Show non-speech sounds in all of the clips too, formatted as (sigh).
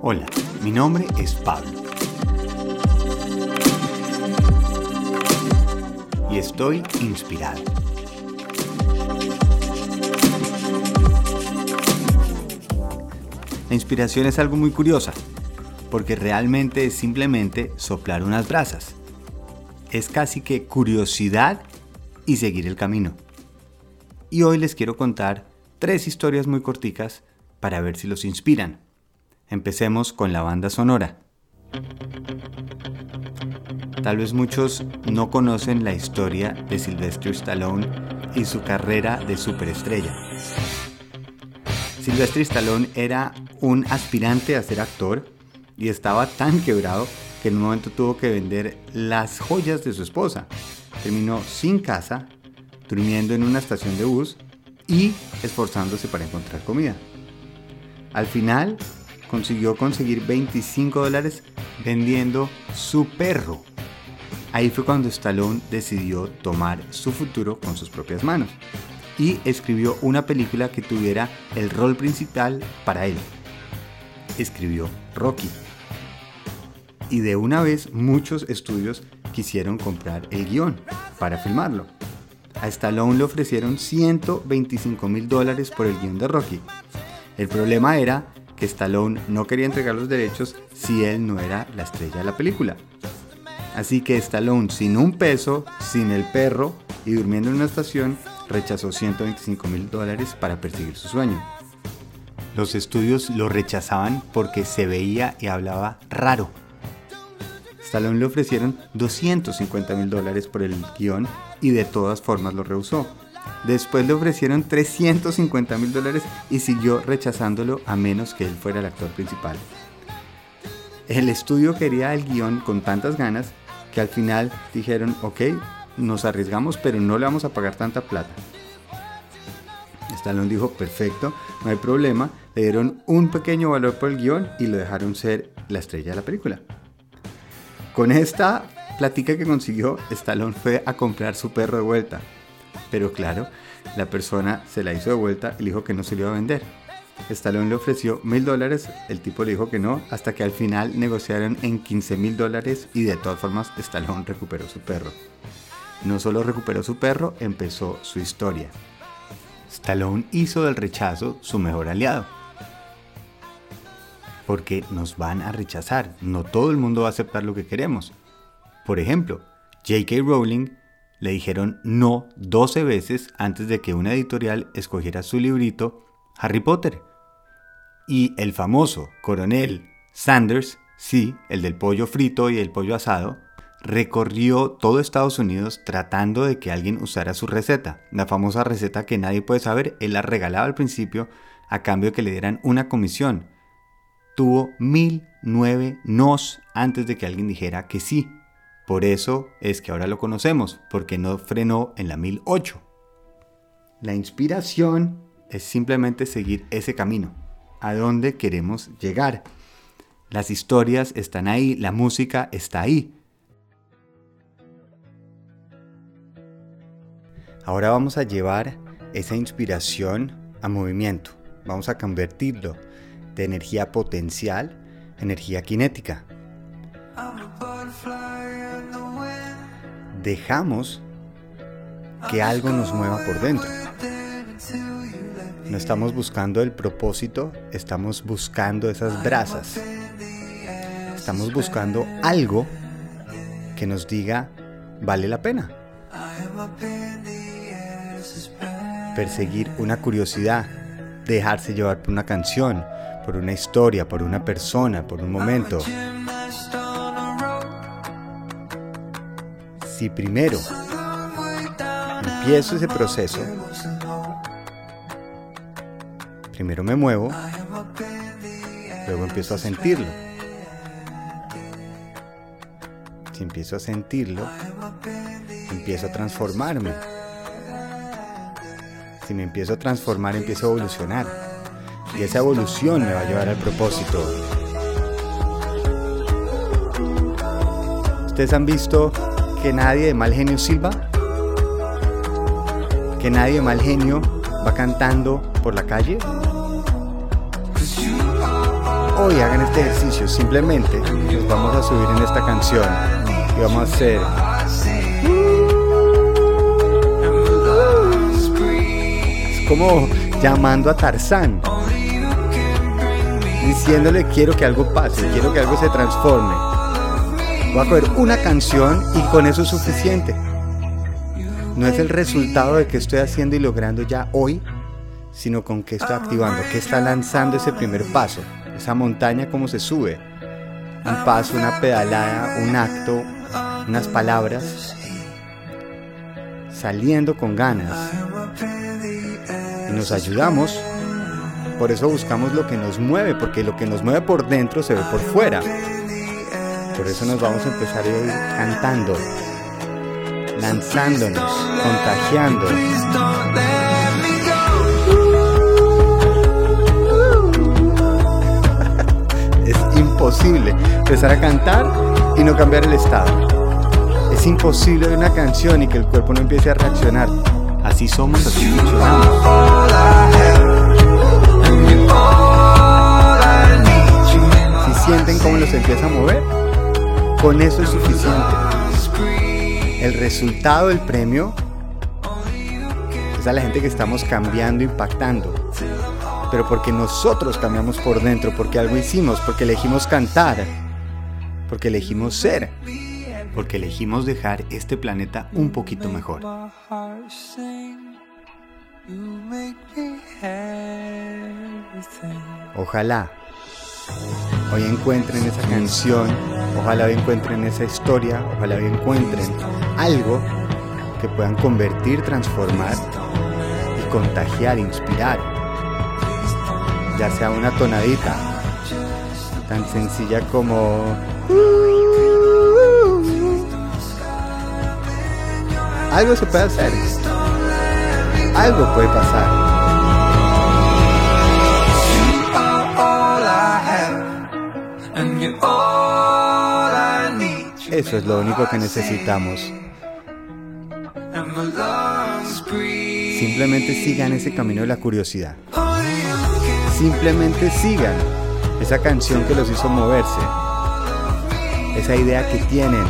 Hola, mi nombre es Pablo. Y estoy inspirado. La inspiración es algo muy curiosa, porque realmente es simplemente soplar unas brasas. Es casi que curiosidad y seguir el camino. Y hoy les quiero contar tres historias muy corticas para ver si los inspiran. Empecemos con la banda sonora. Tal vez muchos no conocen la historia de Sylvester Stallone y su carrera de superestrella. Sylvester Stallone era un aspirante a ser actor y estaba tan quebrado que en un momento tuvo que vender las joyas de su esposa. Terminó sin casa, durmiendo en una estación de bus y esforzándose para encontrar comida. Al final consiguió conseguir 25 dólares vendiendo su perro. Ahí fue cuando Stallone decidió tomar su futuro con sus propias manos y escribió una película que tuviera el rol principal para él. Escribió Rocky. Y de una vez muchos estudios quisieron comprar el guion para filmarlo. A Stallone le ofrecieron 125 mil dólares por el guion de Rocky. El problema era que Stallone no quería entregar los derechos si él no era la estrella de la película. Así que Stallone, sin un peso, sin el perro y durmiendo en una estación, rechazó 125 mil dólares para perseguir su sueño. Los estudios lo rechazaban porque se veía y hablaba raro. Stallone le ofrecieron 250 mil dólares por el guion y de todas formas lo rehusó. Después le ofrecieron 350 mil dólares y siguió rechazándolo a menos que él fuera el actor principal. El estudio quería el guion con tantas ganas que al final dijeron, ok, nos arriesgamos, pero no le vamos a pagar tanta plata. Stallone dijo, perfecto, no hay problema. Le dieron un pequeño valor por el guion y lo dejaron ser la estrella de la película. Con esta platica que consiguió, Stallone fue a comprar su perro de vuelta. Pero claro, la persona se la hizo de vuelta y le dijo que no se lo iba a vender. Stallone le ofreció mil dólares, el tipo le dijo que no, hasta que al final negociaron en 15 mil dólares y de todas formas Stallone recuperó su perro. No solo recuperó su perro, empezó su historia. Stallone hizo del rechazo su mejor aliado. Porque nos van a rechazar, no todo el mundo va a aceptar lo que queremos. Por ejemplo, J.K. Rowling le dijeron no 12 veces antes de que una editorial escogiera su librito Harry Potter. Y el famoso coronel Sanders, sí, el del pollo frito y el pollo asado, recorrió todo Estados Unidos tratando de que alguien usara su receta. La famosa receta que nadie puede saber, él la regalaba al principio a cambio de que le dieran una comisión. Tuvo mil nueve nos antes de que alguien dijera que sí. Por eso es que ahora lo conocemos, porque no frenó en la 1008. La inspiración es simplemente seguir ese camino, a donde queremos llegar. Las historias están ahí, la música está ahí. Ahora vamos a llevar esa inspiración a movimiento. Vamos a convertirlo de energía potencial a energía cinética. Dejamos que algo nos mueva por dentro. No estamos buscando el propósito, estamos buscando esas brasas. Estamos buscando algo que nos diga, vale la pena. Perseguir una curiosidad, dejarse llevar por una canción, por una historia, por una persona, por un momento. Si primero empiezo ese proceso, primero me muevo, luego empiezo a sentirlo. Si empiezo a sentirlo, empiezo a transformarme. Si me empiezo a transformar, empiezo a evolucionar. Y esa evolución me va a llevar al propósito. ¿Ustedes han visto que nadie de mal genio silba? Que nadie de mal genio va cantando por la calle. Hoy hagan este ejercicio, simplemente nos vamos a subir en esta canción y vamos a hacer... Como llamando a Tarzán, diciéndole quiero que algo pase, quiero que algo se transforme. Voy a coger una canción y con eso es suficiente. No es el resultado de que estoy haciendo y logrando ya hoy, sino con que estoy activando, que está lanzando ese primer paso, esa montaña como se sube. Un paso, una pedalada, un acto, unas palabras, saliendo con ganas. Y nos ayudamos, por eso buscamos lo que nos mueve, porque lo que nos mueve por dentro se ve por fuera. Por eso nos vamos a empezar ir cantando, lanzándonos, contagiando. (laughs) Es imposible empezar a cantar y no cambiar el estado. Es imposible de una canción y que el cuerpo no empiece a reaccionar. Así somos, así funcionamos. Con eso es suficiente el resultado del premio es a la gente que estamos cambiando, impactando. Pero porque nosotros cambiamos por dentro, porque algo hicimos, porque elegimos cantar, porque elegimos ser, porque elegimos dejar este planeta un poquito mejor. Ojalá hoy encuentren esa canción, ojalá encuentren esa historia, ojalá encuentren algo que puedan convertir, transformar y contagiar, inspirar. Ya sea una tonadita tan sencilla como... Algo se puede hacer. Algo puede pasar. Eso es lo único que necesitamos. Simplemente sigan ese camino de la curiosidad. Simplemente sigan esa canción que los hizo moverse. Esa idea que tienen.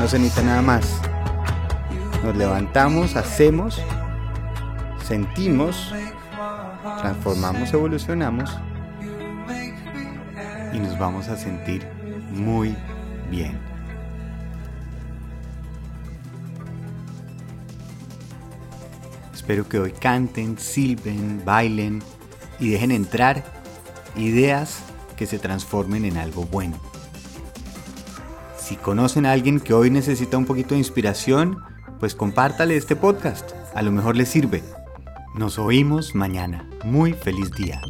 No se necesita nada más. Nos levantamos, hacemos, sentimos, transformamos, evolucionamos y nos vamos a sentir muy bien. Espero que hoy canten, silben, bailen y dejen entrar ideas que se transformen en algo bueno. Si conocen a alguien que hoy necesita un poquito de inspiración, pues compártale este podcast. A lo mejor le sirve. Nos oímos mañana. Muy feliz día.